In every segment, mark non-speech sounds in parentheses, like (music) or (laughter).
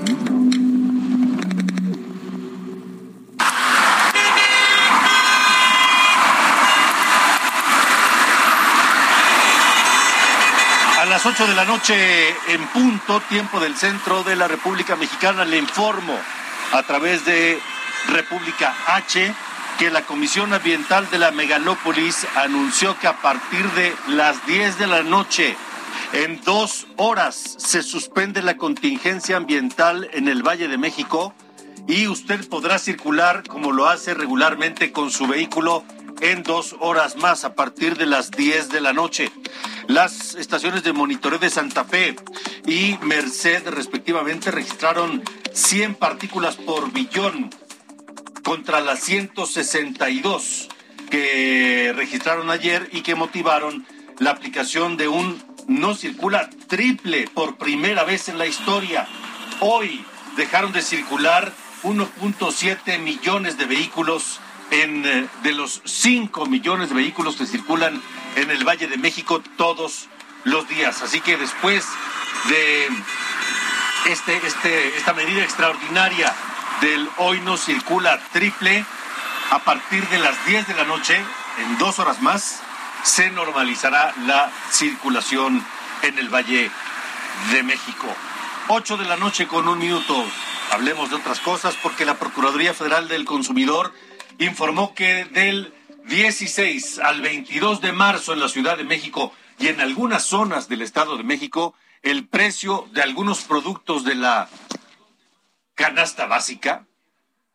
A las 8 de la noche en punto, tiempo del centro de la República Mexicana, le informo a través de República H que la Comisión Ambiental de la Megalópolis anunció que a partir de las 10 de la noche, en dos horas, se suspende la contingencia ambiental en el Valle de México y usted podrá circular como lo hace regularmente con su vehículo en dos horas más a partir de las 10 de la noche. Las estaciones de monitoreo de Santa Fe y Merced respectivamente registraron 100 partículas por billón contra las 162 que registraron ayer y que motivaron la aplicación de un no circula triple por primera vez en la historia. Hoy dejaron de circular 1.7 millones de vehículos en, eh, de los 5 millones de vehículos que circulan en el Valle de México todos los días. Así que después de este, este, esta medida extraordinaria del hoy no circula triple, a partir de las 10 de la noche, en dos horas más, se normalizará la circulación en el Valle de México. 8 de la noche con un minuto. Hablemos de otras cosas porque la Procuraduría Federal del Consumidor informó que del 16 al 22 de marzo en la Ciudad de México y en algunas zonas del Estado de México, el precio de algunos productos de la canasta básica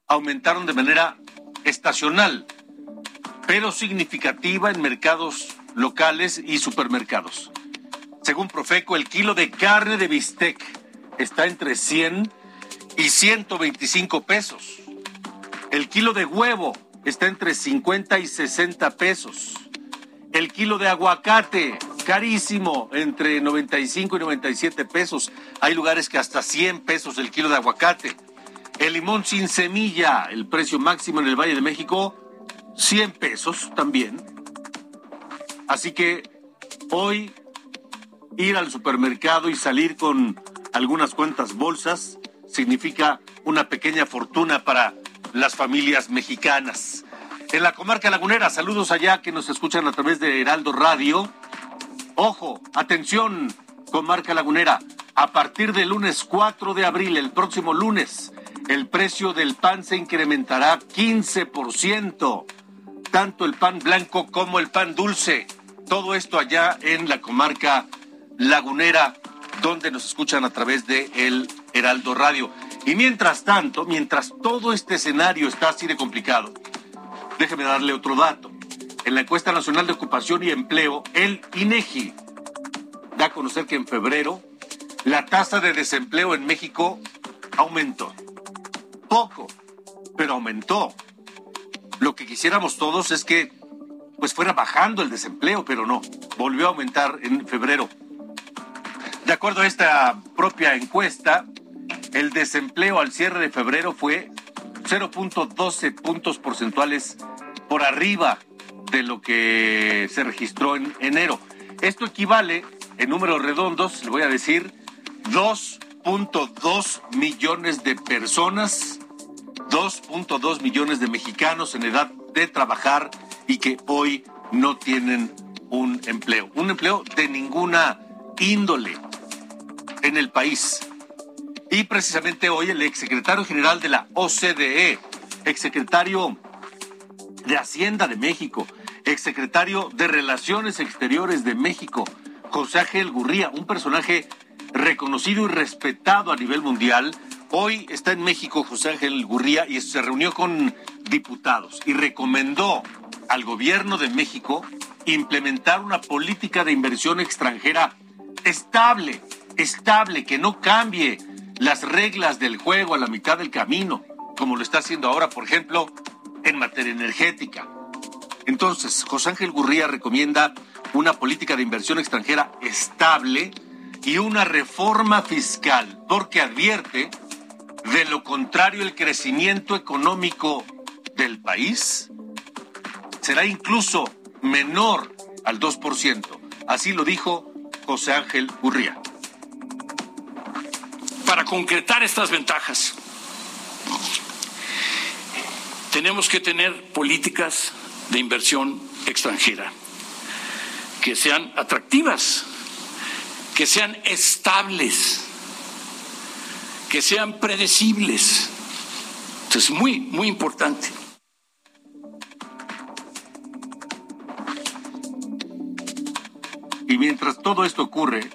aumentaron de manera estacional, pero significativa en mercados locales y supermercados. Según Profeco, el kilo de carne de bistec está entre 100 y 125 pesos. El kilo de huevo está entre 50 y 60 pesos. El kilo de aguacate, carísimo, entre 95 y 97 pesos. Hay lugares que hasta 100 pesos el kilo de aguacate. El limón sin semilla, el precio máximo en el Valle de México, 100 pesos también. Así que hoy ir al supermercado y salir con algunas cuantas bolsas significa una pequeña fortuna para las familias mexicanas. En la comarca lagunera, saludos allá que nos escuchan a través de Heraldo Radio. Ojo, atención, comarca lagunera. A partir del lunes 4 de abril, el próximo lunes, el precio del pan se incrementará 15%. Tanto el pan blanco como el pan dulce. Todo esto allá en la comarca lagunera, donde nos escuchan a través de el Heraldo Radio. Y mientras tanto, mientras todo este escenario está así de complicado, déjeme darle otro dato. En la encuesta nacional de ocupación y empleo, el INEGI da a conocer que en febrero la tasa de desempleo en México aumentó. Poco, pero aumentó. Lo que quisiéramos todos es que pues fuera bajando el desempleo, pero no, volvió a aumentar en febrero. De acuerdo a esta propia encuesta, el desempleo al cierre de febrero fue 0.12 puntos porcentuales por arriba de lo que se registró en enero. Esto equivale, en números redondos, le voy a decir, 2.2 millones de personas, 2.2 millones de mexicanos en edad de trabajar y que hoy no tienen un empleo. Un empleo de ninguna índole en el país. Y precisamente hoy el exsecretario general de la OCDE, exsecretario de Hacienda de México, exsecretario de Relaciones Exteriores de México, José Ángel Gurría, un personaje reconocido y respetado a nivel mundial. Hoy está en México José Ángel Gurría y se reunió con diputados y recomendó al gobierno de México implementar una política de inversión extranjera estable, estable, que no cambie las reglas del juego a la mitad del camino, como lo está haciendo ahora, por ejemplo, en materia energética. Entonces, José Ángel Gurría recomienda una política de inversión extranjera estable y una reforma fiscal, porque advierte, de lo contrario, el crecimiento económico del país será incluso menor al 2%. Así lo dijo José Ángel Gurría. Para concretar estas ventajas, tenemos que tener políticas de inversión extranjera que sean atractivas, que sean estables, que sean predecibles. Esto es muy, muy importante. Y mientras todo esto ocurre,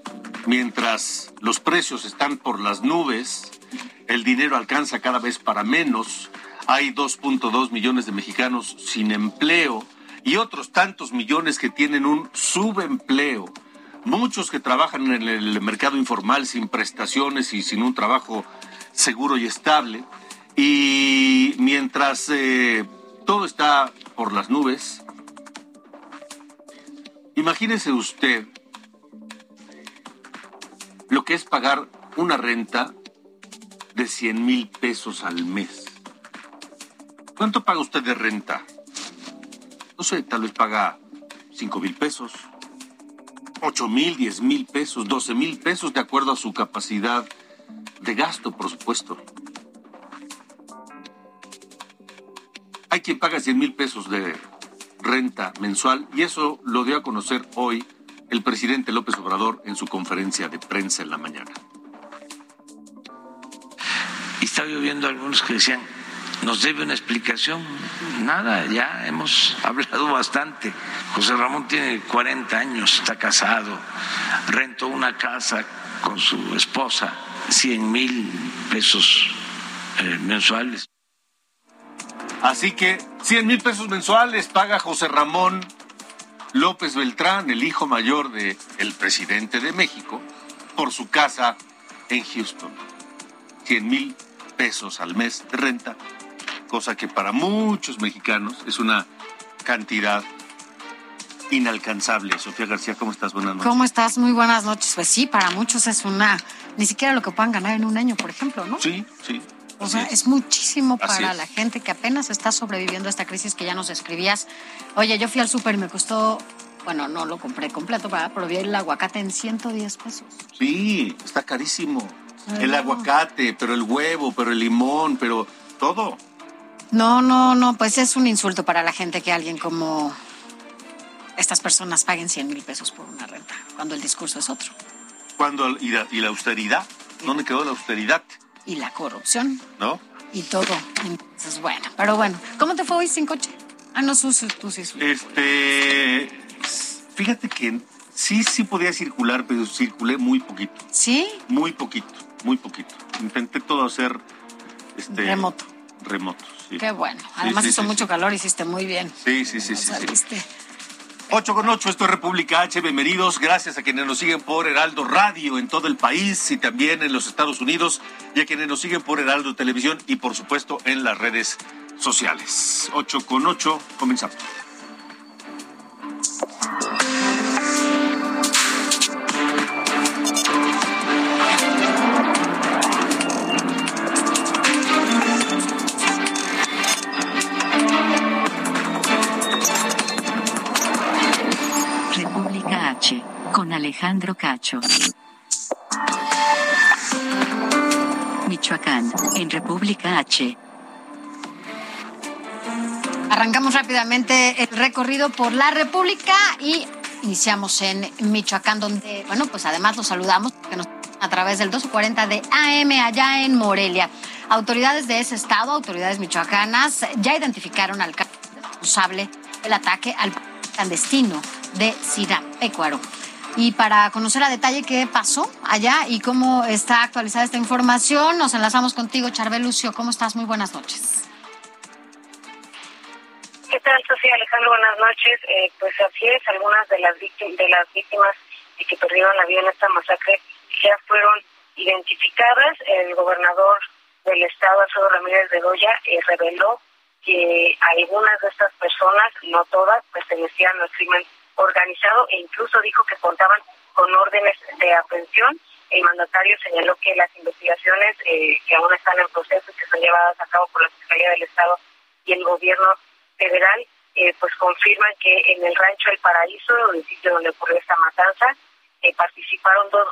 mientras los precios están por las nubes, el dinero alcanza cada vez para menos, hay 2.2 millones de mexicanos sin empleo y otros tantos millones que tienen un subempleo, muchos que trabajan en el mercado informal sin prestaciones y sin un trabajo seguro y estable. Y mientras eh, todo está por las nubes, Imagínese usted lo que es pagar una renta de 100 mil pesos al mes. ¿Cuánto paga usted de renta? No sé, tal vez paga 5 mil pesos, 8 mil, 10 mil pesos, 12 mil pesos de acuerdo a su capacidad de gasto, por supuesto. Hay quien paga 100 mil pesos de renta mensual y eso lo dio a conocer hoy el presidente López Obrador en su conferencia de prensa en la mañana. Y estaba viendo algunos que decían, nos debe una explicación. Nada, ya hemos (laughs) hablado bastante. José Ramón tiene 40 años, está casado, rentó una casa con su esposa, 100 mil pesos eh, mensuales. Así que 100 mil pesos mensuales paga José Ramón López Beltrán, el hijo mayor del el presidente de México, por su casa en Houston. 100 mil pesos al mes de renta, cosa que para muchos mexicanos es una cantidad inalcanzable. Sofía García, ¿cómo estás? Buenas noches. ¿Cómo estás? Muy buenas noches. Pues sí, para muchos es una, ni siquiera lo que puedan ganar en un año, por ejemplo, ¿no? Sí, sí. O sea, es. muchísimo para la gente que apenas está sobreviviendo a esta crisis que ya nos escribías. Oye, yo fui al súper y me costó, bueno, no lo compré completo, pero vi el aguacate en 110 pesos. Sí, está carísimo. el aguacate, pero el huevo, pero el limón, pero todo. No, no, no, pues es un insulto para la gente que alguien como estas personas paguen 100 mil pesos por una renta, cuando el discurso es otro. Cuando, y la austeridad? ¿Dónde quedó la austeridad? y la corrupción. ¿No? Y todo. Entonces, bueno, pero bueno, ¿cómo te fue hoy sin coche? Ah, no, tú, tú sí. Este, fíjate que sí, sí podía circular, pero circulé muy poquito. ¿Sí? Muy poquito, muy poquito. Intenté todo hacer este, remoto. Remoto, sí. Qué bueno. Además hizo mucho calor, hiciste muy bien. Sí, sí, sí, sí. 8 con 8, esto es República H, bienvenidos, gracias a quienes nos siguen por Heraldo Radio en todo el país y también en los Estados Unidos y a quienes nos siguen por Heraldo Televisión y por supuesto en las redes sociales. 8 con 8, comenzamos. Alejandro Cacho. Michoacán, en República H. Arrancamos rápidamente el recorrido por la República y iniciamos en Michoacán, donde, bueno, pues además los saludamos a través del 240 de AM allá en Morelia. Autoridades de ese estado, autoridades michoacanas, ya identificaron al responsable del ataque al clandestino de Sirapecuaro. Y para conocer a detalle qué pasó allá y cómo está actualizada esta información, nos enlazamos contigo, Charbel Lucio. ¿Cómo estás? Muy buenas noches. ¿Qué tal, Sofía Alejandro? Buenas noches. Eh, pues así es, algunas de las, víctimas, de las víctimas que perdieron la vida en esta masacre ya fueron identificadas. El gobernador del estado, Alfredo Ramírez de Goya, eh, reveló que algunas de estas personas, no todas, pertenecían al crimen organizado e incluso dijo que contaban con órdenes de aprehensión. El mandatario señaló que las investigaciones eh, que aún están en proceso y que son llevadas a cabo por la Fiscalía del Estado y el gobierno federal, eh, pues confirman que en el rancho El Paraíso, el sitio donde ocurrió esta matanza, eh, participaron dos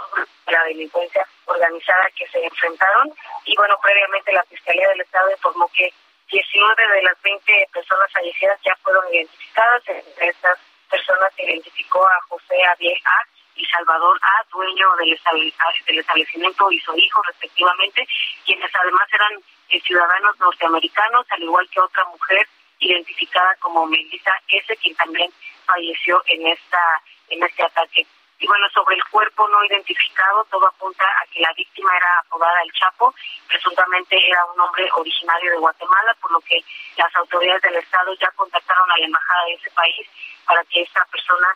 de la delincuencia organizada que se enfrentaron y bueno, previamente la Fiscalía del Estado informó que 19 de las 20 personas fallecidas ya fueron identificadas. Entre estas personas se identificó a José A. y Salvador A, dueño del, establecimiento y su hijo respectivamente, quienes además eran eh, ciudadanos norteamericanos, al igual que otra mujer identificada como Melissa S, quien también falleció en esta en este ataque. Y bueno, sobre el cuerpo no identificado, todo apunta a que la víctima era apodada El Chapo, presuntamente era un hombre originario de Guatemala, por lo que las autoridades del Estado ya contactaron a la embajada de ese país para que esta persona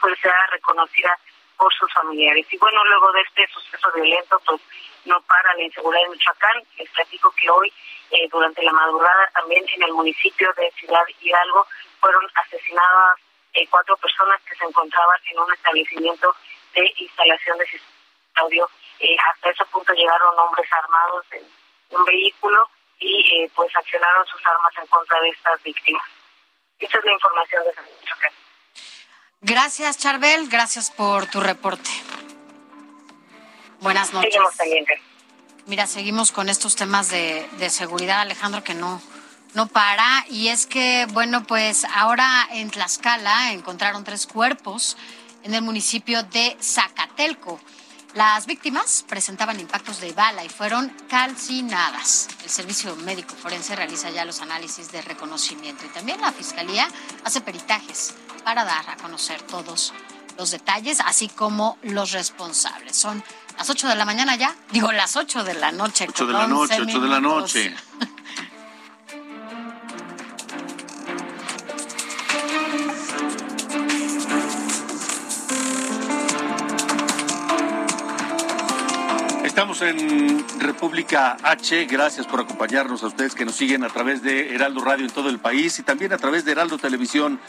pues sea reconocida por sus familiares. Y bueno, luego de este suceso violento, pues no para la inseguridad de Michoacán. Les platico que hoy, eh, durante la madrugada, también en el municipio de Ciudad Hidalgo, fueron asesinadas eh, cuatro personas que se encontraban en un establecimiento de instalación de sistemas audio. Eh, hasta ese punto llegaron hombres armados en un vehículo y eh, pues accionaron sus armas en contra de estas víctimas. Esa es la información de San. Gracias, Charbel. Gracias por tu reporte. Buenas noches. Seguimos pendientes. Mira, seguimos con estos temas de, de seguridad, Alejandro, que no, no para. Y es que, bueno, pues ahora en Tlaxcala encontraron tres cuerpos en el municipio de Zacatelco. Las víctimas presentaban impactos de bala y fueron calcinadas. El Servicio Médico Forense realiza ya los análisis de reconocimiento y también la Fiscalía hace peritajes para dar a conocer todos los detalles, así como los responsables. Son las 8 de la mañana ya, digo las 8 de la noche. 8 de la noche, 8 de la noche. Estamos en República H. Gracias por acompañarnos a ustedes que nos siguen a través de Heraldo Radio en todo el país y también a través de Heraldo Televisión.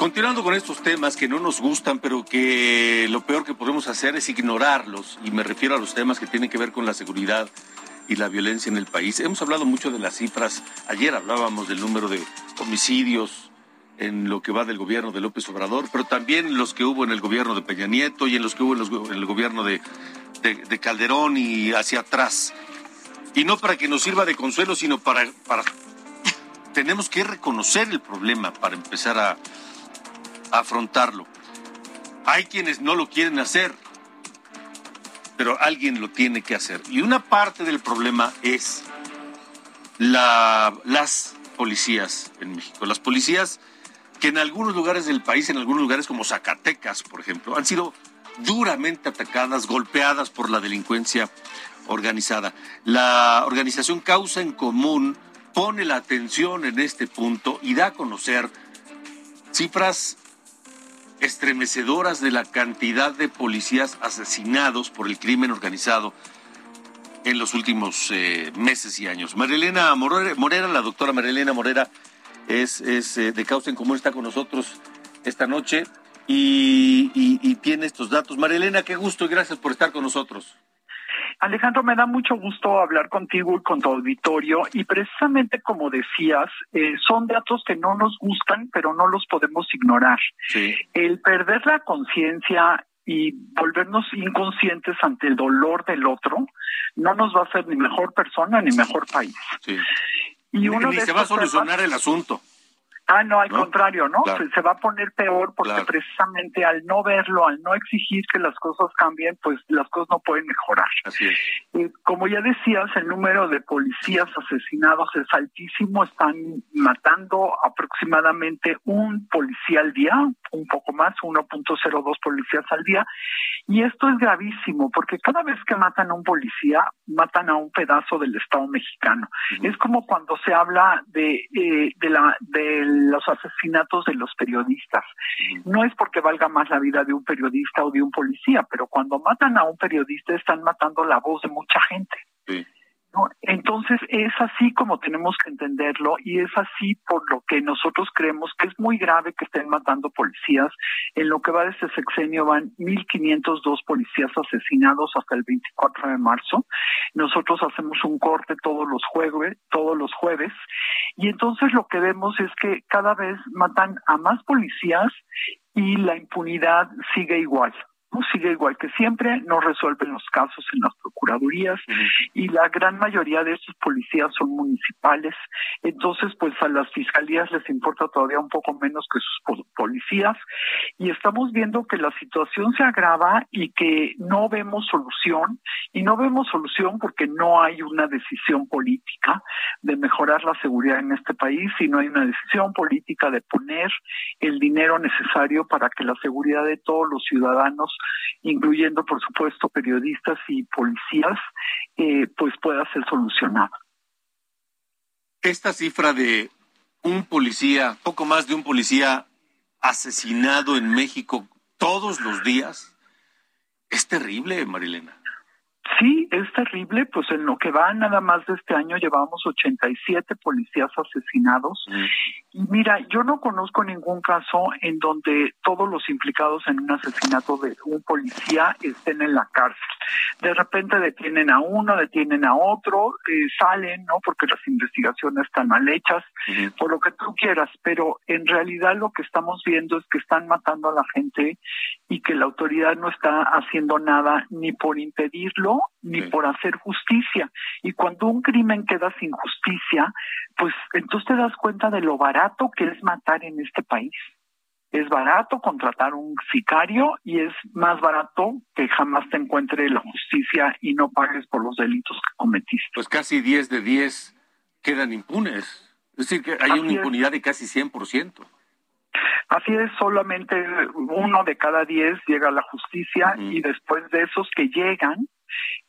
Continuando con estos temas que no nos gustan, pero que lo peor que podemos hacer es ignorarlos, y me refiero a los temas que tienen que ver con la seguridad y la violencia en el país. Hemos hablado mucho de las cifras. Ayer hablábamos del número de homicidios en lo que va del gobierno de López Obrador, pero también los que hubo en el gobierno de Peña Nieto y en los que hubo en, el gobierno de de, Calderón y hacia atrás. Y no para que nos sirva de consuelo, sino para. Tenemos que reconocer el problema para empezar a, afrontarlo. Hay quienes no lo quieren hacer, pero alguien lo tiene que hacer. Y una parte del problema es la, las policías en México. Las policías que en algunos lugares del país, en algunos lugares como Zacatecas, por ejemplo, han sido duramente atacadas, golpeadas por la delincuencia organizada. La organización Causa en Común pone la atención en este punto y da a conocer cifras estremecedoras de la cantidad de policías asesinados por el crimen organizado en los últimos eh, meses y años. Marilena Morera, la doctora Marilena Morera, es, es eh, de Causa en Común, está con nosotros esta noche y, tiene estos datos. María Elena, qué gusto y gracias por estar con nosotros. Alejandro, me da mucho gusto hablar contigo y con tu auditorio y precisamente como decías, eh, son datos que no nos gustan, pero no los podemos ignorar. El perder la conciencia y volvernos inconscientes ante el dolor del otro no nos va a hacer ni mejor persona ni mejor país. Y uno ni se va a solucionar el asunto. Ah, no, al contrario, ¿no? Se, va a poner peor porque precisamente al no verlo, al no exigir que las cosas cambien, pues las cosas no pueden mejorar. Así es. Y como ya decías, el número de policías asesinados es altísimo, están matando aproximadamente un policía al día, un poco más, 1.02 policías al día, Y esto es gravísimo porque cada vez que matan a un policía, matan a un pedazo del Estado mexicano. Es como cuando se habla de, eh, de, la, de los asesinatos de los periodistas. No es porque valga más la vida de un periodista o de un policía, pero cuando matan a un periodista están matando la voz de mucha gente. Sí. Entonces es así como tenemos que entenderlo y es así por lo que nosotros creemos que es muy grave que estén matando policías. En lo que va de este sexenio van 1.502 policías asesinados hasta el 24 de marzo. Nosotros hacemos un corte todos los jueves, todos los jueves y entonces lo que vemos es que cada vez matan a más policías y la impunidad sigue igual sigue igual que siempre, no resuelven los casos en las procuradurías y la gran mayoría de estos policías son municipales. Entonces, pues a las fiscalías les importa todavía un poco menos que sus policías y estamos viendo que la situación se agrava y que no vemos solución y no vemos solución porque no hay una decisión política de mejorar la seguridad en este país, sino hay una decisión política de poner el dinero necesario para que la seguridad de todos los ciudadanos incluyendo por supuesto periodistas y policías, eh, pues pueda ser solucionada. Esta cifra de un policía, poco más de un policía asesinado en México todos los días, es terrible, Marilena. Sí, es terrible, pues en lo que va nada más de este año llevamos 87 policías asesinados. Mm. Y mira, yo no conozco ningún caso en donde todos los implicados en un asesinato de un policía estén en la cárcel. De repente detienen a uno, detienen a otro, eh, salen, ¿no? Porque las investigaciones están mal hechas, por lo que tú quieras, pero en realidad lo que estamos viendo es que están matando a la gente y que la autoridad no está haciendo nada ni por impedirlo ni por hacer justicia. Y cuando un crimen queda sin justicia, pues entonces te das cuenta de lo barato que es matar en este país. Es barato contratar un sicario y es más barato que jamás te encuentre la justicia y no pagues por los delitos que cometiste. Pues casi 10 de 10 quedan impunes. Es decir, que hay una impunidad de casi 100%. Así es, solamente uno de cada diez llega a la justicia y después de esos que llegan,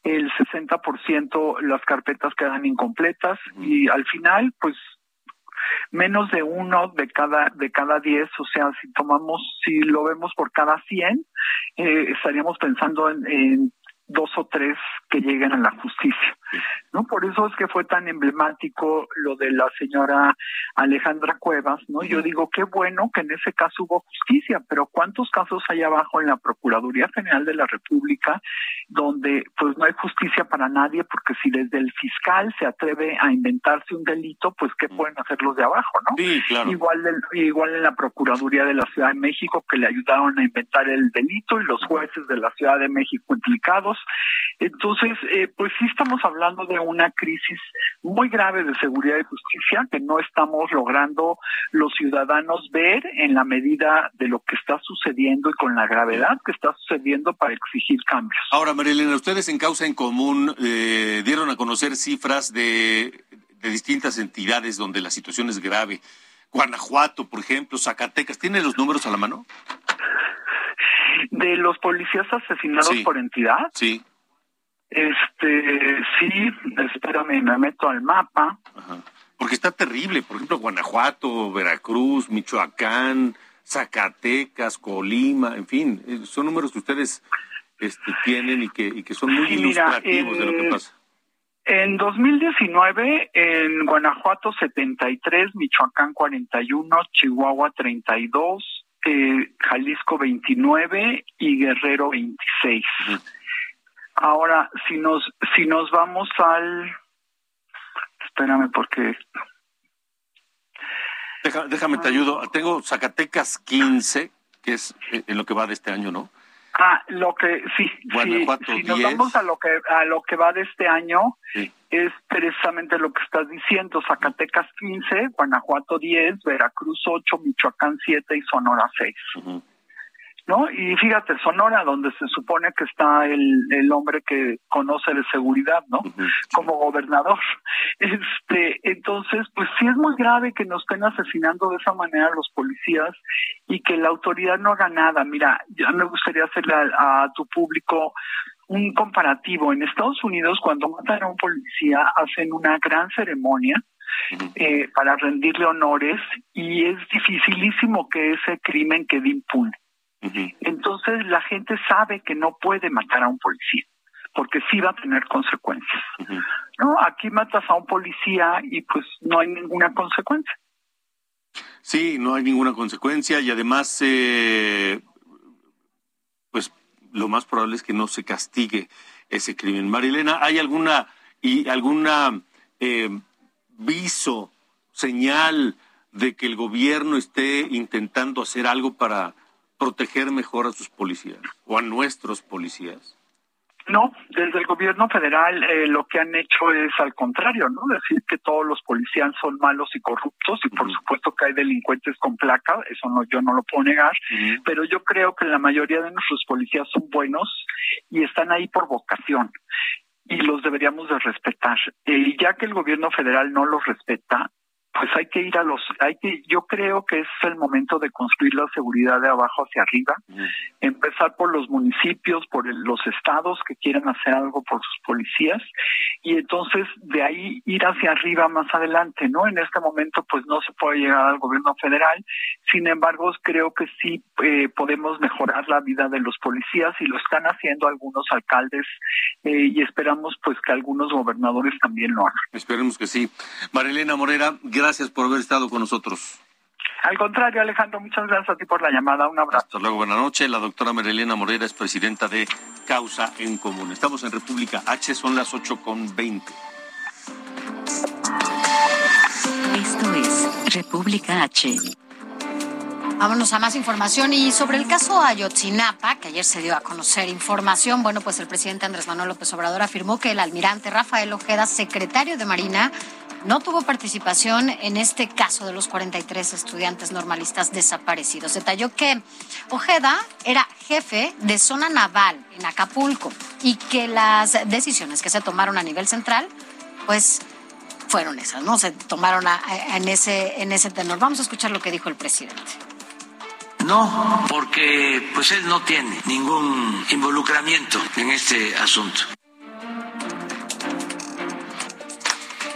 el 60% las carpetas quedan incompletas y al final, pues menos de uno de cada de cada diez, o sea, si tomamos, si lo vemos por cada cien, eh, estaríamos pensando en dos o tres que lleguen a la justicia. ¿no? Por eso es que fue tan emblemático lo de la señora Alejandra Cuevas, ¿no? Yo digo, qué bueno que en ese caso hubo justicia, pero ¿cuántos casos hay abajo en la Procuraduría General de la República donde pues no hay justicia para nadie porque si desde el fiscal se atreve a inventarse un delito, pues ¿qué pueden hacer los de abajo, no? Sí, claro. Igual, igual en la Procuraduría de la Ciudad de México que le ayudaron a inventar el delito y los jueces de la Ciudad de México implicados. Entonces, eh, pues sí estamos hablando de una crisis muy grave de seguridad y justicia que no estamos logrando los ciudadanos ver en la medida de lo que está sucediendo y con la gravedad que está sucediendo para exigir cambios. Ahora, Marilena, ustedes en Causa en Común eh, dieron a conocer cifras de, de distintas entidades donde la situación es grave. Guanajuato, por ejemplo, Zacatecas, ¿tiene los números a la mano? De los policías asesinados por entidad. Sí. Este, sí, espérame, me meto al mapa. Porque está terrible, por ejemplo, Guanajuato, Veracruz, Michoacán, Zacatecas, Colima, en fin, eh, son números que ustedes este, tienen y que, y que son muy ilustrativos de lo que pasa. En 2019, en Guanajuato 73, Michoacán 41, Chihuahua 32, eh, Jalisco 29 y Guerrero 26. Ahora, si nos, si nos vamos al... Espérame porque... déjame, te ayudo. Tengo Zacatecas 15, que es en lo que va de este año, ¿no? Ah, lo que sí, si nos vamos a lo que a lo que va de este año es precisamente lo que estás diciendo, Zacatecas 15, Guanajuato 10, Veracruz 8, Michoacán 7 y Sonora 6. ¿No? Y fíjate, Sonora, donde se supone que está el, el hombre que conoce de seguridad, ¿no? Como gobernador. (laughs) Este, entonces, pues sí es muy grave que nos estén asesinando de esa manera los policías y que la autoridad no haga nada. Mira, ya me gustaría hacerle a, tu público un comparativo. En Estados Unidos, cuando matan a un policía, hacen una gran ceremonia eh, para rendirle honores y es dificilísimo que ese crimen quede impune. Entonces la gente sabe que no puede matar a un policía porque sí va a tener consecuencias. No, aquí matas a un policía y pues no hay ninguna consecuencia. Sí, no hay ninguna consecuencia y además, eh, pues lo más probable es que no se castigue ese crimen. Marilena, ¿hay alguna y alguna eh, viso, señal de que el gobierno esté intentando hacer algo para proteger mejor a sus policías o a nuestros policías? No, desde el gobierno federal eh, lo que han hecho es al contrario, ¿no? Decir que todos los policías son malos y corruptos y por supuesto que hay delincuentes con placa, eso no yo no lo puedo negar, pero yo creo que la mayoría de nuestros policías son buenos y están ahí por vocación y los deberíamos de respetar. Y ya que el gobierno federal no los respeta, pues hay que ir a los, hay que, yo creo que es el momento de construir la seguridad de abajo hacia arriba, empezar por los municipios, por los estados que quieran hacer algo por sus policías y entonces de ahí ir hacia arriba más adelante, ¿no? En este momento pues no se puede llegar al gobierno federal, sin embargo creo que sí eh, podemos mejorar la vida de los policías y lo están haciendo algunos alcaldes eh, y esperamos pues que algunos gobernadores también lo hagan. Esperemos que sí. Marilena Morera, gracias por haber estado con nosotros. Al contrario, Alejandro, muchas gracias a ti por la llamada. Un abrazo. Hasta luego, buenas noches. La doctora Marilena Morera es presidenta de Causa en Común. Estamos en República H, son las 8 con 20. Esto es República H. Vámonos a más información y sobre el caso Ayotzinapa, que ayer se dio a conocer información, bueno, pues el presidente Andrés Manuel López Obrador afirmó que el almirante Rafael Ojeda, secretario de Marina, no tuvo participación en este caso de los 43 estudiantes normalistas desaparecidos. Detalló que Ojeda era jefe de zona naval en Acapulco y que las decisiones que se tomaron a nivel central, pues fueron esas, ¿no? Se tomaron en, ese, en ese tenor. Vamos a escuchar lo que dijo el presidente. No, porque pues él no tiene ningún involucramiento en este asunto.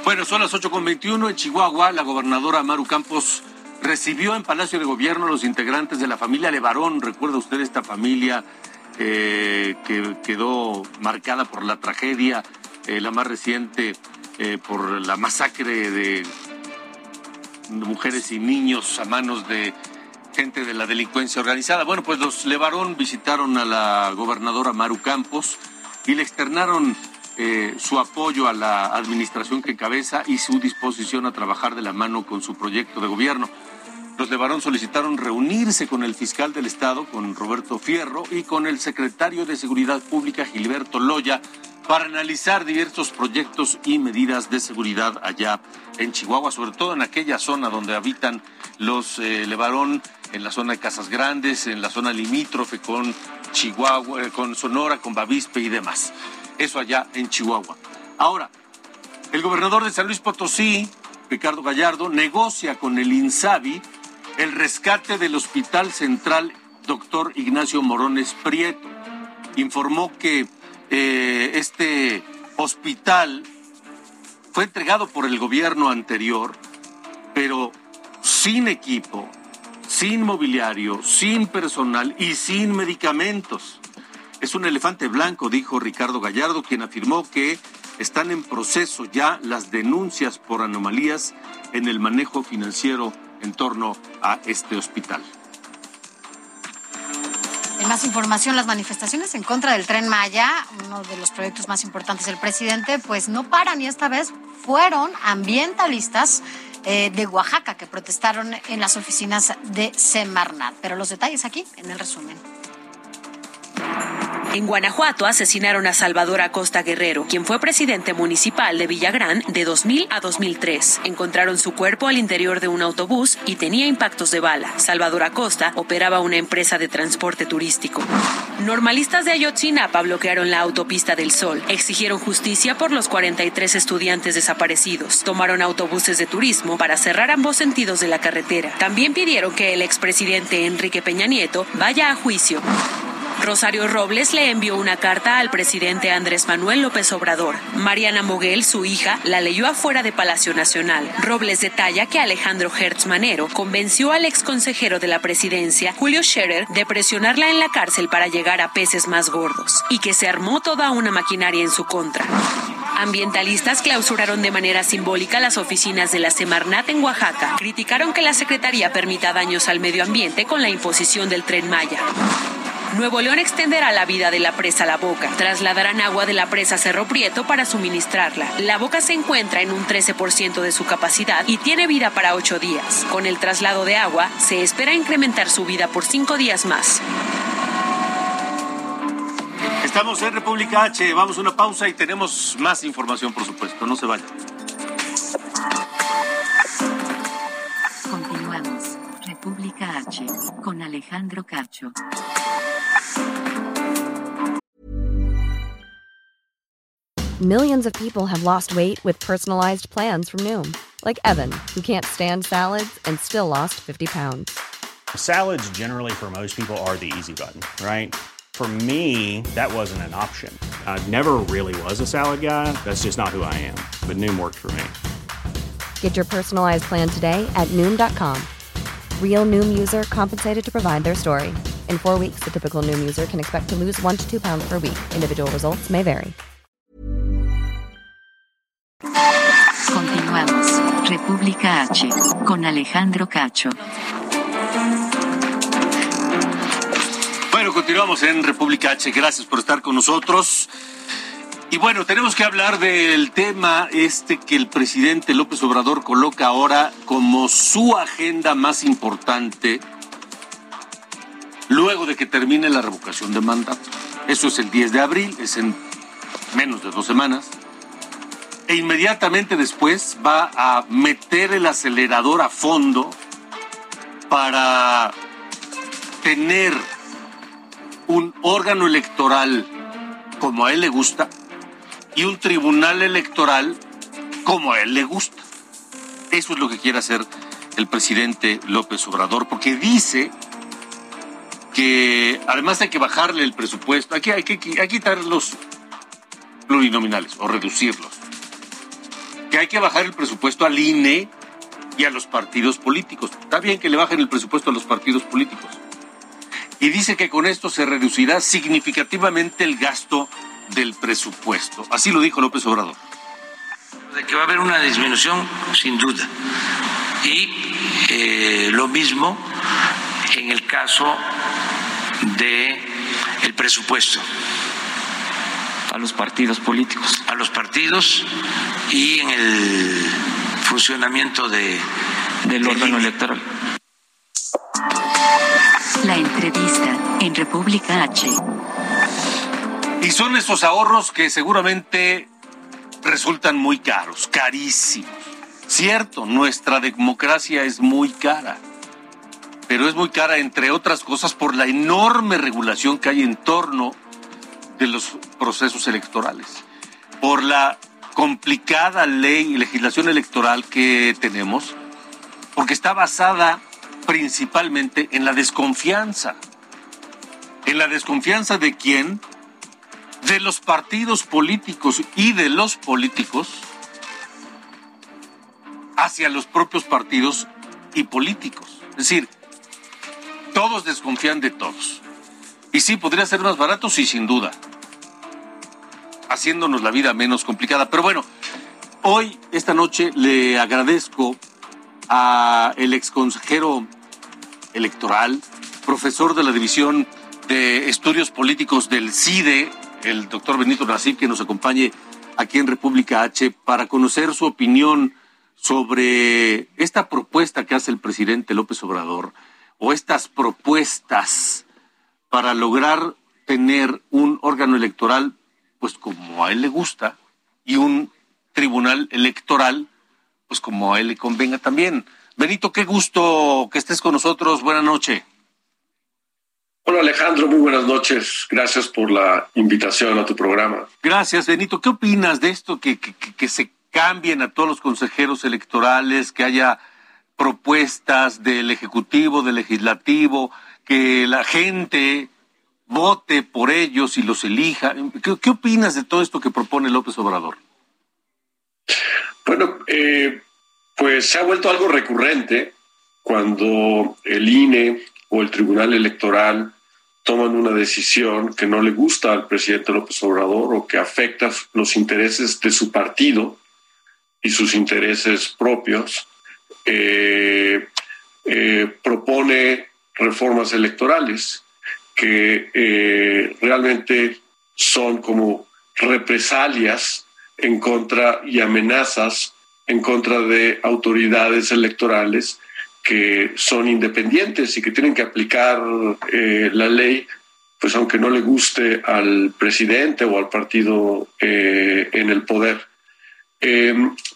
Bueno, son las 8.21 en Chihuahua. La gobernadora Maru Campos recibió en Palacio de Gobierno a los integrantes de la familia Levarón. ¿Recuerda usted esta familia eh, que quedó marcada por la tragedia, eh, la más reciente, eh, por la masacre de mujeres y niños a manos de gente de la delincuencia organizada? Bueno, pues los Levarón visitaron a la gobernadora Maru Campos y le externaron eh, su apoyo a la administración que encabeza y su disposición a trabajar de la mano con su proyecto de gobierno. Los de Barón solicitaron reunirse con el fiscal del Estado, con Roberto Fierro, y con el secretario de Seguridad Pública, Gilberto Loya, para analizar diversos proyectos y medidas de seguridad allá en Chihuahua, sobre todo en aquella zona donde habitan los eh, Levarón, en la zona de Casas Grandes, en la zona limítrofe con Chihuahua, eh, con Sonora, con Bavispe y demás eso allá en Chihuahua. Ahora, el gobernador de San Luis Potosí, Ricardo Gallardo, negocia con el INSABI el rescate del Hospital Central Doctor Ignacio Morones Prieto. Informó que eh, este hospital fue entregado por el gobierno anterior, pero sin equipo, sin mobiliario, sin personal y sin medicamentos. Es un elefante blanco, dijo Ricardo Gallardo, quien afirmó que están en proceso ya las denuncias por anomalías en el manejo financiero en torno a este hospital. En más información, las manifestaciones en contra del tren Maya, uno de los proyectos más importantes del presidente, pues no paran y esta vez fueron ambientalistas eh, de Oaxaca que protestaron en las oficinas de Semarnat. Pero los detalles aquí en el resumen. En Guanajuato asesinaron a Salvador Acosta Guerrero, quien fue presidente municipal de Villagrán de 2000 a 2003. Encontraron su cuerpo al interior de un autobús y tenía impactos de bala. Salvador Acosta operaba una empresa de transporte turístico. Normalistas de Ayotzinapa bloquearon la autopista del Sol. Exigieron justicia por los 43 estudiantes desaparecidos. Tomaron autobuses de turismo para cerrar ambos sentidos de la carretera. También pidieron que el expresidente Enrique Peña Nieto vaya a juicio. Rosario Robles le envió una carta al presidente Andrés Manuel López Obrador. Mariana Moguel, su hija, la leyó afuera de Palacio Nacional. Robles detalla que Alejandro Hertz Manero convenció al exconsejero de la presidencia, Julio Scherer, de presionarla en la cárcel para llegar a peces más gordos y que se armó toda una maquinaria en su contra. Ambientalistas clausuraron de manera simbólica las oficinas de la Semarnat en Oaxaca. Criticaron que la Secretaría permita daños al medio ambiente con la imposición del tren Maya. Nuevo León extenderá la vida de la presa La Boca. Trasladarán agua de la presa Cerro Prieto para suministrarla. La Boca se encuentra en un 13% de su capacidad y tiene vida para ocho días. Con el traslado de agua, se espera incrementar su vida por cinco días más. Estamos en República H. Vamos a una pausa y tenemos más información, por supuesto. No se vayan. Continuamos. República H. Con Alejandro Cacho. Millions of people have lost weight with personalized plans from Noom, like Evan, who can't stand salads and still lost 50 pounds. Salads, generally, for most people, are the easy button, right? For me, that wasn't an option. I never really was a salad guy. That's just not who I am. But Noom worked for me. Get your personalized plan today at Noom.com. Real Noom user compensated to provide their story. In four weeks, the typical Noom user can expect to lose one to two pounds per week. Individual results may vary. Continuamos. República H. Con Alejandro Cacho. Bueno, continuamos en República H. Gracias por estar con nosotros. Y bueno, tenemos que hablar del tema este que el presidente López Obrador coloca ahora como su agenda más importante luego de que termine la revocación de mandato. Eso es el 10 de abril, es en menos de dos semanas. E inmediatamente después va a meter el acelerador a fondo para tener un órgano electoral como a él le gusta y un tribunal electoral como a él le gusta. Eso es lo que quiere hacer el presidente López Obrador, porque dice que además hay que bajarle el presupuesto, aquí hay que, quitar los plurinominales o reducirlos, que hay que bajar el presupuesto al INE y a los partidos políticos. Está bien que le bajen el presupuesto a los partidos políticos. Y dice que con esto se reducirá significativamente el gasto del presupuesto. Así lo dijo López Obrador. De que va a haber una disminución, sin duda. Y eh, lo mismo en el caso de el presupuesto. A los partidos políticos. A los partidos y en el funcionamiento de, del órgano electoral. La entrevista en República H. Y son esos ahorros que seguramente resultan muy caros, carísimos. Cierto, nuestra democracia es muy cara, pero es muy cara entre otras cosas por la enorme regulación que hay en torno de los procesos electorales, por la complicada ley y legislación electoral que tenemos, porque está basada principalmente en la desconfianza. En la desconfianza de quién? De los partidos políticos y de los políticos hacia los propios partidos y políticos. Es decir, todos desconfían de todos. Y sí, podría ser más barato, sí, sin duda. Haciéndonos la vida menos complicada. Pero bueno, hoy, esta noche, le agradezco a el exconsejero electoral, profesor de la División de Estudios Políticos del CIDE, el doctor Benito Nasif, que nos acompañe aquí en República H para conocer su opinión sobre esta propuesta que hace el presidente López Obrador o estas propuestas para lograr tener un órgano electoral, pues como a él le gusta, y un tribunal electoral, pues como a él le convenga también. Benito, qué gusto que estés con nosotros. Buenas noches. Hola Alejandro, muy buenas noches. Gracias por la invitación a tu programa. Gracias, Benito. ¿Qué opinas de esto que, que, que se cambien a todos los consejeros electorales, que haya propuestas del Ejecutivo, del Legislativo, que la gente vote por ellos y los elija? ¿Qué, opinas de todo esto que propone López Obrador? Bueno, eh, pues se ha vuelto algo recurrente cuando el INE o el Tribunal Electoral toman una decisión que no le gusta al presidente López Obrador o que afecta los intereses de su partido y sus intereses propios, eh, eh, propone reformas electorales que eh, realmente son como represalias en contra y amenazas en contra de autoridades electorales que son independientes y que tienen que aplicar la ley, pues aunque no le guste al presidente o al partido en el poder.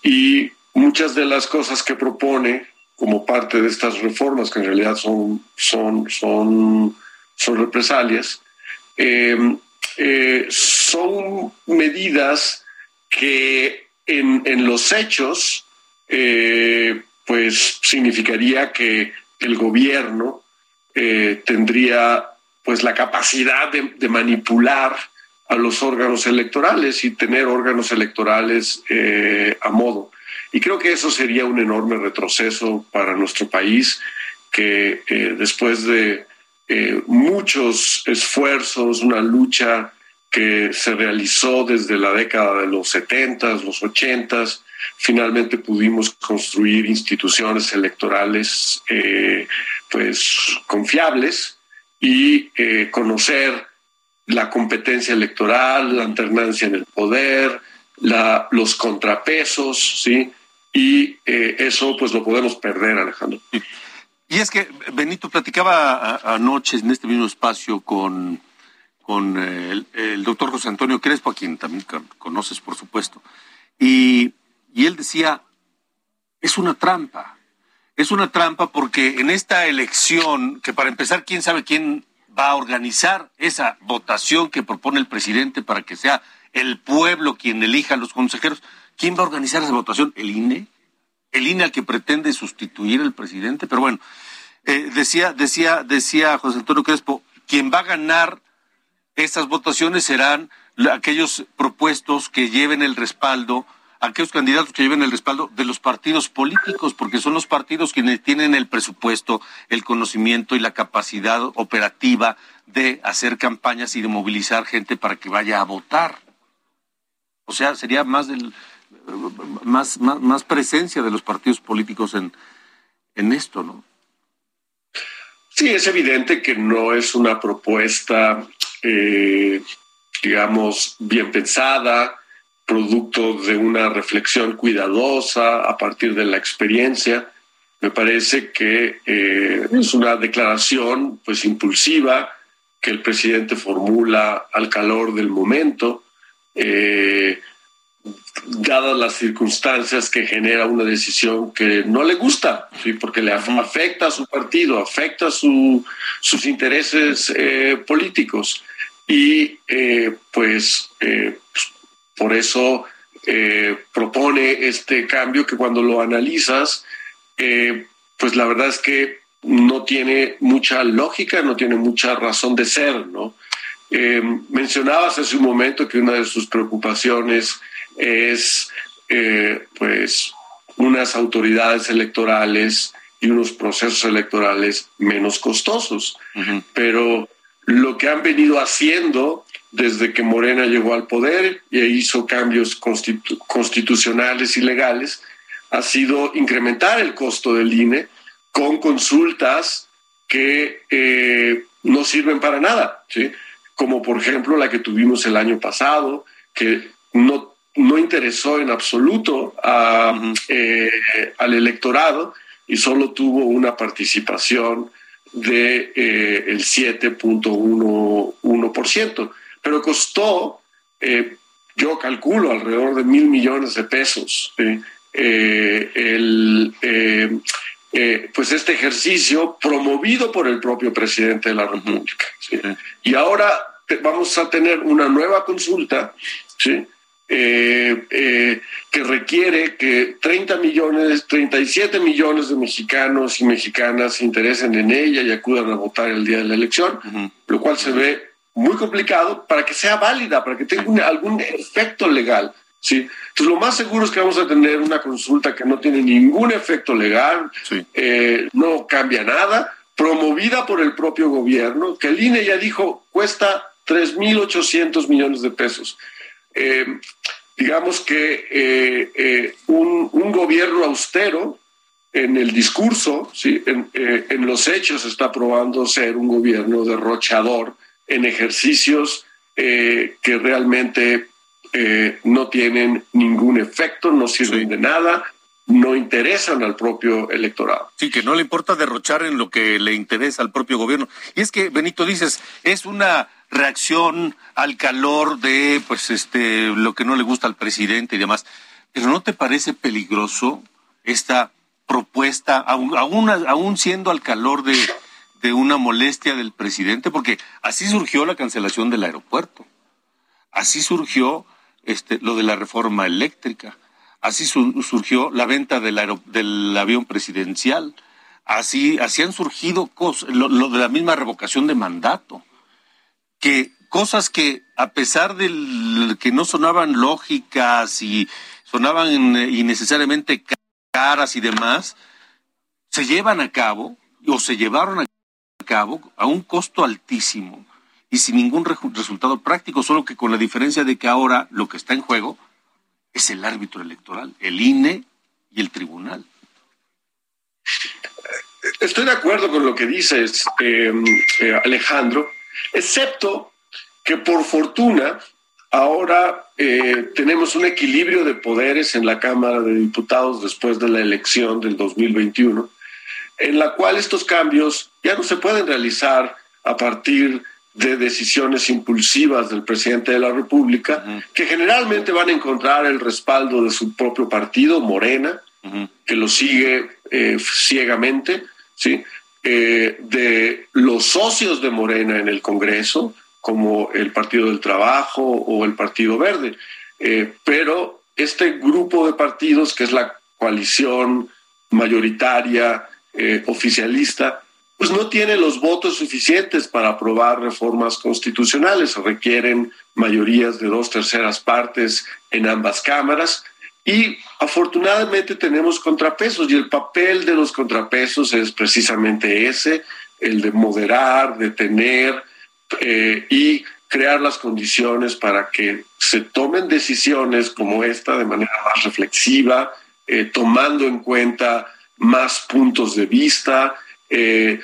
Y muchas de las cosas que propone como parte de estas reformas, que en realidad son, son, son, son represalias, son medidas que en, en los hechos pues significaría que el gobierno eh, tendría pues la capacidad de, manipular a los órganos electorales y tener órganos electorales eh, a modo. Y creo que eso sería un enorme retroceso para nuestro país, que eh, después de muchos esfuerzos, una lucha que se realizó desde la década de los 70, los 80, finalmente pudimos construir instituciones electorales eh, pues confiables y eh, conocer la competencia electoral, la alternancia en el poder, la, los contrapesos, ¿sí? Y eh, eso pues lo podemos perder, Alejandro. Y es que Benito platicaba anoche en este mismo espacio con, con el, el doctor José Antonio Crespo, a quien también conoces, por supuesto. Y y él decía, es una trampa. Es una trampa porque en esta elección, que para empezar, quién sabe quién va a organizar esa votación que propone el presidente para que sea el pueblo quien elija a los consejeros, ¿quién va a organizar esa votación? ¿El INE? ¿El INE al que pretende sustituir el presidente? Pero bueno, eh, decía, decía, decía José Antonio Crespo, quien va a ganar esas votaciones serán aquellos propuestos que lleven el respaldo aquellos candidatos que lleven el respaldo de los partidos políticos, porque son los partidos quienes tienen el presupuesto, el conocimiento y la capacidad operativa de hacer campañas y de movilizar gente para que vaya a votar. O sea, sería más del más, más, presencia de los partidos políticos en, en esto, ¿no? Sí, es evidente que no es una propuesta, eh, digamos, bien pensada, producto de una reflexión cuidadosa a partir de la experiencia. Me parece que eh, es una declaración pues impulsiva que el presidente formula al calor del momento, eh, dadas las circunstancias que genera una decisión que no le gusta, ¿sí? porque le afecta a su partido, afecta a su, sus intereses eh, políticos. Y pues por eso eh, propone este cambio que cuando lo analizas, eh, pues la verdad es que no tiene mucha lógica, no tiene mucha razón de ser, ¿no? Eh, mencionabas hace un momento que una de sus preocupaciones es, pues, unas autoridades electorales y unos procesos electorales menos costosos. Pero lo que han venido haciendo desde que Morena llegó al poder y hizo cambios constitucionales y legales, ha sido incrementar el costo del INE con consultas que eh, no sirven para nada, ¿sí? como por ejemplo la que tuvimos el año pasado, que no, no interesó en absoluto eh, al electorado y solo tuvo una participación de eh, el 7.1%, pero costó, eh, yo calculo, alrededor de mil millones de pesos. el, pues este ejercicio promovido por el propio presidente de la República. Y ahora vamos a tener una nueva consulta, ¿sí? Eh, eh, que requiere que 30 millones, 37 millones de mexicanos y mexicanas se interesen en ella y acudan a votar el día de la elección, lo cual se ve muy complicado para que sea válida, para que tenga algún efecto legal. ¿sí? Entonces, lo más seguro es que vamos a tener una consulta que no tiene ningún efecto legal, eh, no cambia nada, promovida por el propio gobierno, que el INE ya dijo cuesta 3.800 millones de pesos. Eh, digamos que eh, eh, un, gobierno austero en el discurso, ¿sí? en, los hechos está probando ser un gobierno derrochador en ejercicios que realmente no tienen ningún efecto, no sirven de nada, no interesan al propio electorado. Sí, que no le importa derrochar en lo que le interesa al propio gobierno. Y es que, Benito, dices, es una reacción al calor de pues este lo que no le gusta al presidente y demás. Pero ¿no te parece peligroso esta propuesta, aún, aún, siendo al calor de, de una molestia del presidente? Porque así surgió la cancelación del aeropuerto. Así surgió este, lo de la reforma eléctrica. Así surgió la venta del, del avión presidencial. Así, así han surgido cosas, lo de la misma revocación de mandato que cosas que a pesar de que no sonaban lógicas y sonaban eh, innecesariamente caras y demás, se llevan a cabo o se llevaron a cabo a un costo altísimo y sin ningún resultado práctico, solo que con la diferencia de que ahora lo que está en juego es el árbitro electoral, el INE y el tribunal. Estoy de acuerdo con lo que dices, eh, eh, Alejandro excepto que por fortuna ahora eh, tenemos un equilibrio de poderes en la Cámara de Diputados después de la elección del 2021, en la cual estos cambios ya no se pueden realizar a partir de decisiones impulsivas del presidente de la República, que generalmente van a encontrar el respaldo de su propio partido, Morena, que lo sigue eh, ciegamente, ¿sí? Eh, de los socios de Morena en el Congreso, como el Partido del Trabajo o el Partido Verde. Eh, pero este grupo de partidos, que es la coalición mayoritaria eh, oficialista, pues no tiene los votos suficientes para aprobar reformas constitucionales. Requieren mayorías de dos terceras partes en ambas cámaras y afortunadamente tenemos contrapesos y el papel de los contrapesos es precisamente ese, el de moderar, detener eh, y crear las condiciones para que se tomen decisiones como esta de manera más reflexiva, eh, tomando en cuenta más puntos de vista, eh,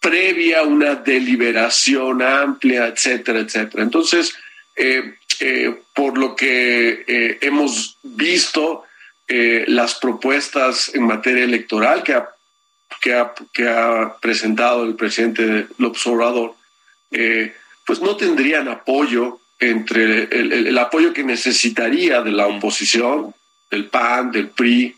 previa una deliberación amplia, etcétera, etcétera. Entonces, eh, por lo que eh, hemos visto eh, las propuestas en materia electoral que ha, que ha, presentado el presidente López Obrador, pues no tendrían apoyo entre el, apoyo que necesitaría de la oposición, del PAN, del PRI,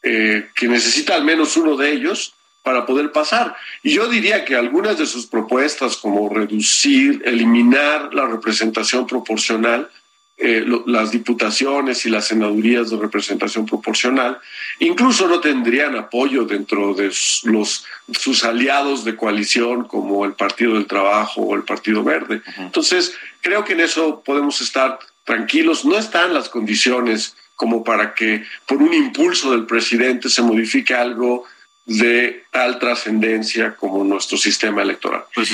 que necesita al menos uno de ellos para poder pasar. Y yo diría que algunas de sus propuestas, como reducir, eliminar la representación proporcional, eh, las diputaciones y las senadurías de representación proporcional, incluso no tendrían apoyo dentro de los, sus aliados de coalición como el Partido del Trabajo o el Partido Verde. Entonces, creo que en eso podemos estar tranquilos. No están las condiciones como para que por un impulso del presidente se modifique algo de tal trascendencia como nuestro sistema electoral. Pues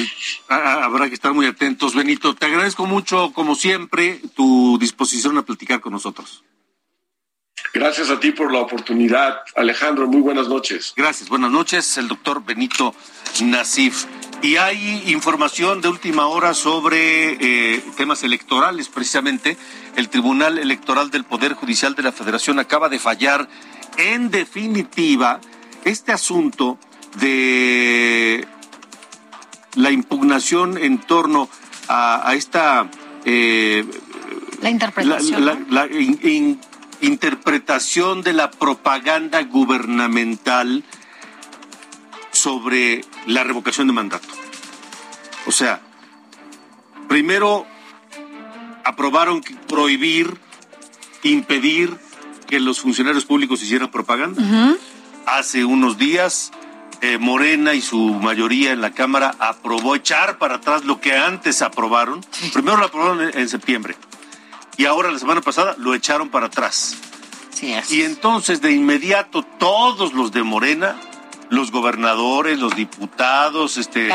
habrá que estar muy atentos. Benito, te agradezco mucho, como siempre, tu disposición a platicar con nosotros. Gracias a ti por la oportunidad, Alejandro. Muy buenas noches. Gracias, buenas noches, el doctor Benito Nasif. Y hay información de última hora sobre eh, temas electorales, precisamente. El Tribunal Electoral del Poder Judicial de la Federación acaba de fallar en definitiva este asunto de la impugnación en torno a, esta... Eh, la interpretación. La, interpretación de la propaganda gubernamental sobre la revocación de mandato. O sea, primero aprobaron prohibir, impedir que los funcionarios públicos hicieran propaganda. Hace unos días, eh, Morena y su mayoría en la Cámara aprobó echar para atrás lo que antes aprobaron. Primero lo aprobaron en, septiembre y ahora la semana pasada lo echaron para atrás. Y entonces de inmediato todos los de Morena los gobernadores, los diputados, este,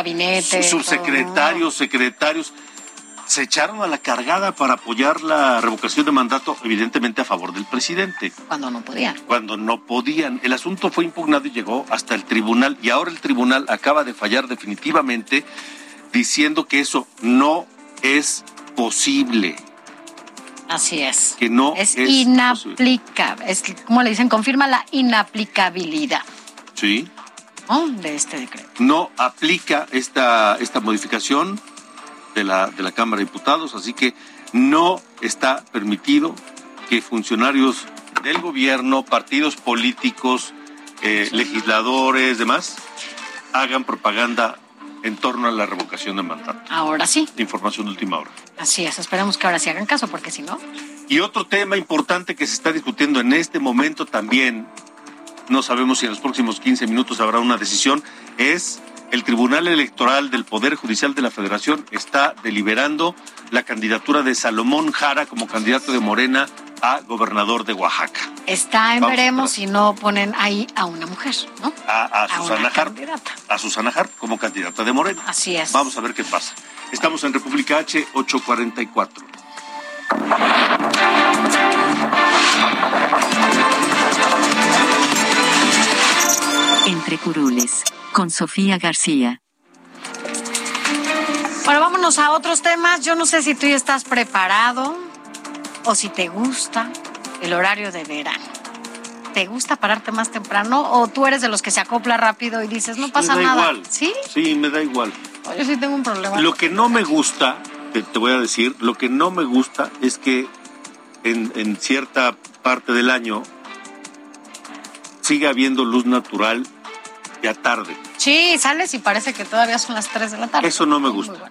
subsecretarios, secretarios, se echaron a la cargada para apoyar la revocación de mandato, evidentemente a favor del presidente. Cuando no podían. Cuando no podían. El asunto fue impugnado y llegó hasta el tribunal y ahora el tribunal acaba de fallar definitivamente diciendo que eso no es posible. Así es. Que no es, es inaplicable. Es como le dicen, confirma la inaplicabilidad. Sí. De este decreto. No aplica esta, esta modificación de la, de la Cámara de Diputados, así que no está permitido que funcionarios del gobierno, partidos políticos, eh, legisladores, demás, hagan propaganda en torno a la revocación de mandato. Ahora sí. Información de última hora. Así es, esperemos que ahora sí hagan caso, porque si no. Y otro tema importante que se está discutiendo en este momento también, no sabemos si en los próximos 15 minutos habrá una decisión, es el Tribunal Electoral del Poder Judicial de la Federación está deliberando la candidatura de Salomón Jara como candidato de Morena a gobernador de Oaxaca. Está en veremos si no ponen ahí a una mujer, ¿no? A, Susana Hart. A Susana Hart como candidata de Morena. Así es. Vamos a ver qué pasa. Estamos en República H 844. Entre curules con Sofía García. Bueno, vámonos a otros temas. Yo no sé si tú ya estás preparado o si te gusta el horario de verano. ¿Te gusta pararte más temprano o tú eres de los que se acopla rápido y dices, no pasa me da nada? Igual. ¿Sí? Sí, me da igual. Yo sí tengo un problema. Lo que no me gusta, te, voy a decir, lo que no me gusta es que en, en cierta parte del año siga habiendo luz natural ya tarde. Sí, sales y parece que todavía son las 3 de la tarde. Eso no me gusta.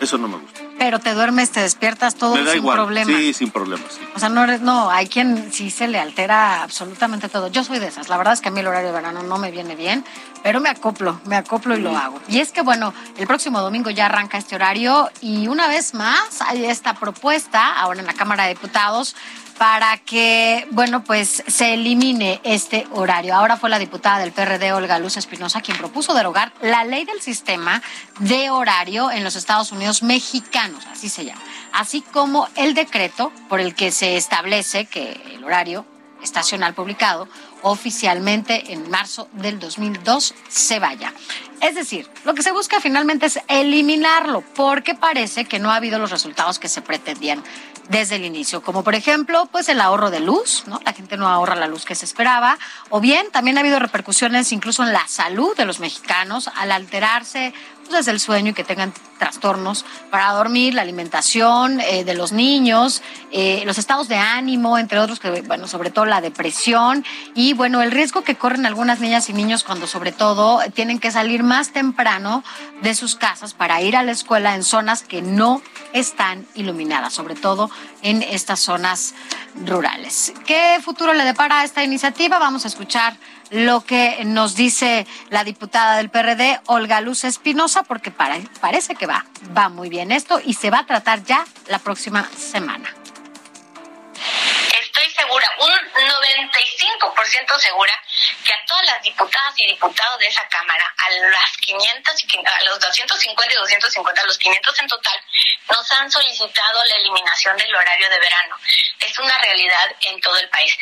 Eso no me gusta. Pero te duermes, te despiertas todo me da sin problema. Sí, sin problema, sí. O sea, no eres, no, hay quien sí se le altera absolutamente todo. Yo soy de esas. La verdad es que a mí el horario de verano no me viene bien, pero me acoplo, me acoplo y lo hago. Y es que bueno, el próximo domingo ya arranca este horario y una vez más hay esta propuesta ahora en la Cámara de Diputados para que, bueno, pues se elimine este horario. Ahora fue la diputada del PRD, Olga Luz Espinosa, quien propuso derogar la ley del sistema de horario en los Estados Unidos mexicanos, así se llama, así como el decreto por el que se establece que el horario estacional publicado oficialmente en marzo del 2002 se vaya. Es decir, lo que se busca finalmente es eliminarlo porque parece que no ha habido los resultados que se pretendían desde el inicio, como por ejemplo, pues el ahorro de luz, ¿no? La gente no ahorra la luz que se esperaba, o bien también ha habido repercusiones incluso en la salud de los mexicanos al alterarse desde el sueño y que tengan trastornos para dormir, la alimentación eh, de los niños, eh, los estados de ánimo, entre otros, que bueno, sobre todo la depresión y bueno, el riesgo que corren algunas niñas y niños cuando sobre todo tienen que salir más temprano de sus casas para ir a la escuela en zonas que no están iluminadas, sobre todo en estas zonas rurales. ¿Qué futuro le depara a esta iniciativa? Vamos a escuchar lo que nos dice la diputada del PRD, Olga Luz Espinosa, porque parece que va, va muy bien esto y se va a tratar ya la próxima semana. Estoy segura, un 95% segura, que a todas las diputadas y diputados de esa Cámara, a las 500 y a los 250 y 250, a los 500 en total, nos han solicitado la eliminación del horario de verano. Es una realidad en todo el país.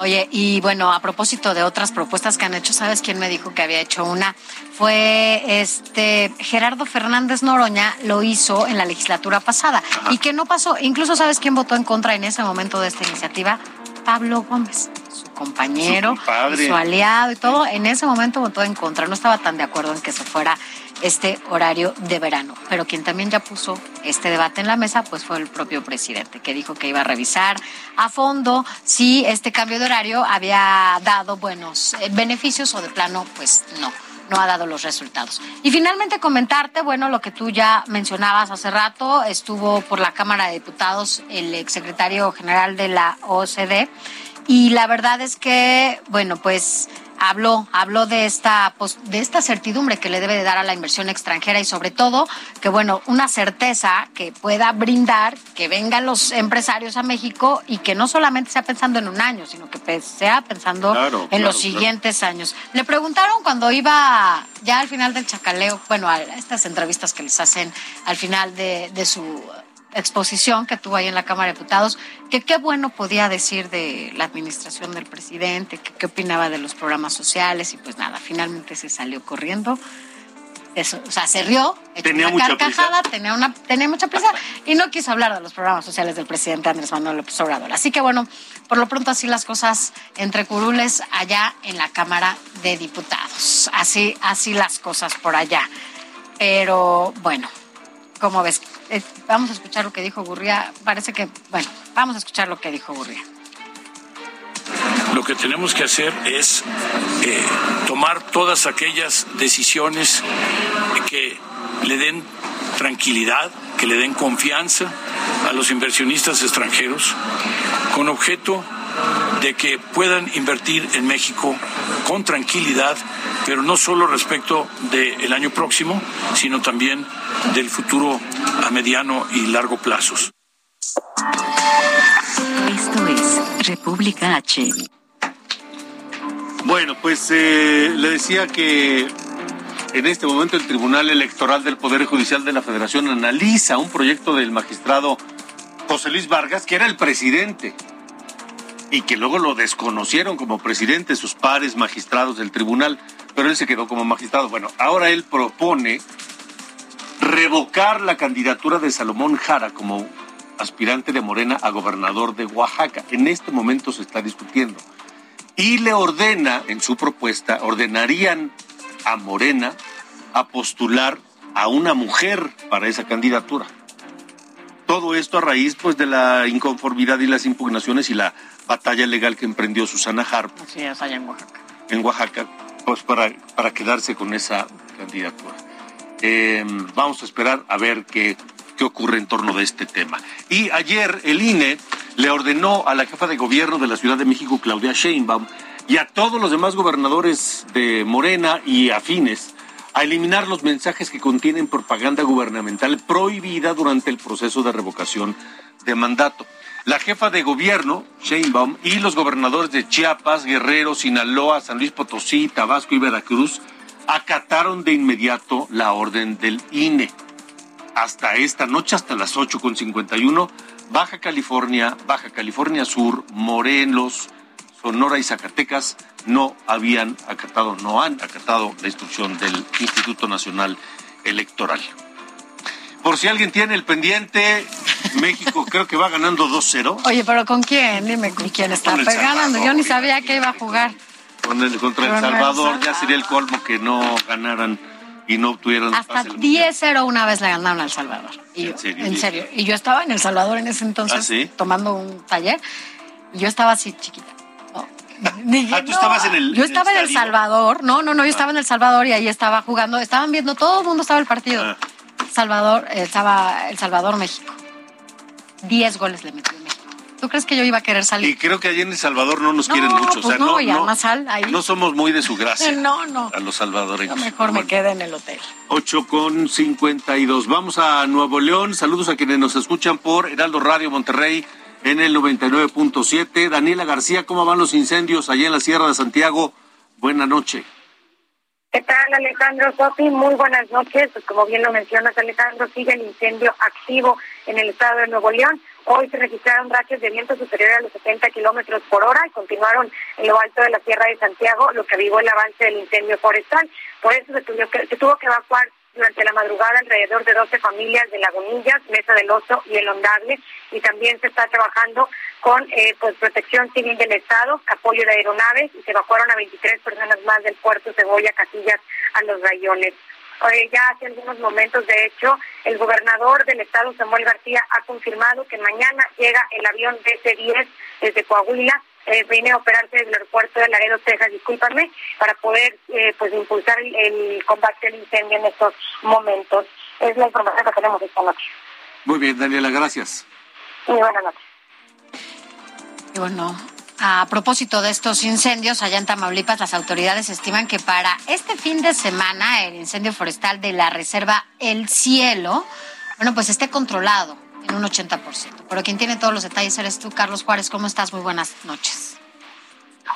Oye, y bueno, a propósito de otras propuestas que han hecho, ¿sabes quién me dijo que había hecho una? Fue este Gerardo Fernández Noroña, lo hizo en la legislatura pasada y que no pasó. Incluso, ¿sabes quién votó en contra en ese momento de esta iniciativa? Pablo Gómez, su compañero, su, aliado y todo. En ese momento votó en contra. No estaba tan de acuerdo en que se fuera este horario de verano. Pero quien también ya puso este debate en la mesa, pues fue el propio presidente, que dijo que iba a revisar a fondo si este cambio de horario había dado buenos eh, beneficios o de plano, pues no no ha dado los resultados. Y finalmente comentarte, bueno, lo que tú ya mencionabas hace rato, estuvo por la Cámara de Diputados el exsecretario general de la OCDE y la verdad es que, bueno, pues habló, habló de esta, de esta certidumbre que le debe de dar a la inversión extranjera y sobre todo que, bueno, una certeza que pueda brindar que vengan los empresarios a México y que no solamente sea pensando en un año, sino que sea pensando en los siguientes años. Le preguntaron cuando iba ya al final del chacaleo, bueno, a estas entrevistas que les hacen al final de, de su exposición que tuvo ahí en la Cámara de Diputados, que qué bueno podía decir de la administración del presidente, que qué opinaba de los programas sociales y pues nada, finalmente se salió corriendo. Eso, o sea, se rió, tenía una mucha carcajada, tenía una tenía mucha prisa y no quiso hablar de los programas sociales del presidente Andrés Manuel López Obrador. Así que bueno, por lo pronto así las cosas entre curules allá en la Cámara de Diputados. Así así las cosas por allá. Pero bueno, ¿cómo ves? Eh, vamos a escuchar lo que dijo Gurría. Parece que, bueno, vamos a escuchar lo que dijo Gurría. Lo que tenemos que hacer es eh, tomar todas aquellas decisiones que le den tranquilidad, que le den confianza a los inversionistas extranjeros, con objeto de que puedan invertir en México con tranquilidad, pero no solo respecto del año próximo, sino también del futuro a mediano y largo plazos. Esto es República H. Bueno, pues eh, le decía que en este momento el Tribunal Electoral del Poder Judicial de la Federación analiza un proyecto del magistrado José Luis Vargas, que era el presidente y que luego lo desconocieron como presidente sus pares magistrados del tribunal, pero él se quedó como magistrado. Bueno, ahora él propone revocar la candidatura de Salomón Jara como aspirante de Morena a gobernador de Oaxaca. En este momento se está discutiendo. Y le ordena, en su propuesta, ordenarían a Morena a postular a una mujer para esa candidatura. Todo esto a raíz pues de la inconformidad y las impugnaciones y la batalla legal que emprendió Susana Harp. Sí, es allá en Oaxaca. En Oaxaca, pues para, para quedarse con esa candidatura. Eh, vamos a esperar a ver qué, qué ocurre en torno de este tema. Y ayer el INE le ordenó a la jefa de gobierno de la Ciudad de México, Claudia Sheinbaum, y a todos los demás gobernadores de Morena y afines, a eliminar los mensajes que contienen propaganda gubernamental prohibida durante el proceso de revocación de mandato. La jefa de gobierno, Sheinbaum, y los gobernadores de Chiapas, Guerrero, Sinaloa, San Luis Potosí, Tabasco y Veracruz acataron de inmediato la orden del INE. Hasta esta noche, hasta las 8.51, Baja California, Baja California Sur, Morelos, Sonora y Zacatecas no habían acatado, no han acatado la instrucción del Instituto Nacional Electoral. Por si alguien tiene el pendiente, México (laughs) creo que va ganando 2-0. Oye, pero ¿con quién? Dime con quién está ganando. Yo ni sabía que iba a jugar. Con el, contra El Salvador, ya sería el colmo que no ganaran y no obtuvieran hasta 10-0 una vez le ganaron al Salvador. Y ¿En, serio? en serio. Y yo estaba en El Salvador en ese entonces ¿Ah, tomando un taller y yo estaba así chiquita. ah, tú estabas en el Yo estaba en El, Salvador. No, no, no, yo estaba en El Salvador y ahí estaba jugando. Estaban viendo, todo el mundo estaba el partido. Ah. Salvador, estaba El Salvador, México. 10 goles le metió. ¿Tú crees que yo iba a querer salir? Y creo que allí en El Salvador no nos quieren mucho. Pues o sea, no, no, ya no, más sal ahí. no somos muy de su gracia. (laughs) No, no. A los salvadoreños. Yo mejor me quedé en el hotel. 8 con 52. Vamos a Nuevo León. Saludos a quienes nos escuchan por Heraldo Radio Monterrey en el 99.7. Daniela García, ¿cómo van los incendios allá en la Sierra de Santiago? Buena noche. ¿Qué tal, Alejandro Sofi? Muy buenas noches. Pues como bien lo mencionas, Alejandro, sigue el incendio activo en el estado de Nuevo León. Hoy se registraron rachas de viento superiores a los 70 kilómetros por hora y continuaron en lo alto de la Sierra de Santiago, lo que avivó el avance del incendio forestal. Por eso se tuvo que, se tuvo que evacuar durante la madrugada alrededor de 12 familias de Lagunillas, Mesa del Oso y El Ondable, y también se está trabajando con eh, pues protección civil del Estado, apoyo de aeronaves, y se evacuaron a 23 personas más del puerto Cebolla, Casillas, a los rayones. Ya hace algunos momentos, de hecho, el gobernador del estado, Samuel García, ha confirmado que mañana llega el avión DC-10 desde Coahuila eh, viene a operarse desde el aeropuerto de Laredo, Texas, discúlpame, para poder eh, pues impulsar el, combate al incendio en estos momentos. Es la información que tenemos esta noche. Muy bien, Daniela, gracias. Muy buenas noches. Y bueno, a propósito de estos incendios, allá en Tamaulipas, las autoridades estiman que para este fin de semana el incendio forestal de la reserva El Cielo, bueno, pues esté controlado en un 80%. Pero quien tiene todos los detalles eres tú, Carlos Juárez. ¿Cómo estás? Muy buenas noches.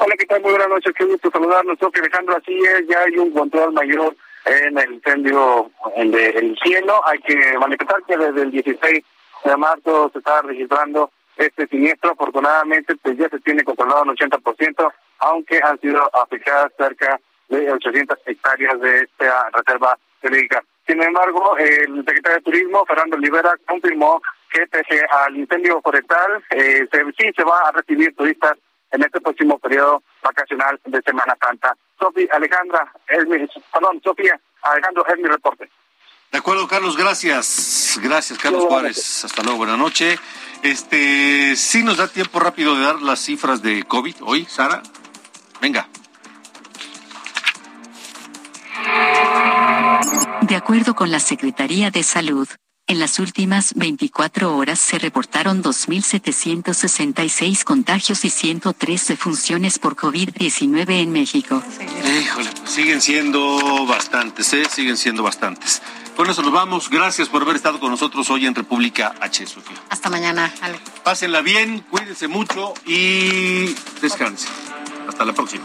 Hola, ¿qué tal? Muy buenas noches. Qué gusto saludarnos. Sofía Alejandro, así es, ya hay un control mayor en el incendio en el cielo. Hay que manifestar que desde el 16 de marzo se está registrando este siniestro. Afortunadamente, pues ya se tiene controlado un 80%, aunque han sido afectadas cerca de 800 hectáreas de esta reserva eléctrica. Sin embargo, el secretario de Turismo, Fernando Olivera, confirmó que pese al incendio forestal, eh, sí se va a recibir turistas en este próximo periodo vacacional de Semana Santa. Sofía Alejandra, es mi, perdón, Sofía Alejandro, es mi reporte. De acuerdo, Carlos, gracias. Gracias, Carlos Juárez. Hasta luego, buena noche. Este, sí nos da tiempo rápido de dar las cifras de COVID hoy, Sara. Venga. De acuerdo con la Secretaría de Salud, en las últimas 24 horas se reportaron 2.766 contagios y 103 defunciones por COVID-19 en México. Híjole, siguen siendo bastantes, ¿eh? Siguen siendo bastantes. Con eso nos vamos. Gracias por haber estado con nosotros hoy en República H, Sofía. Hasta mañana, Ale. Pásenla bien, cuídense mucho y descansen. Hasta la próxima.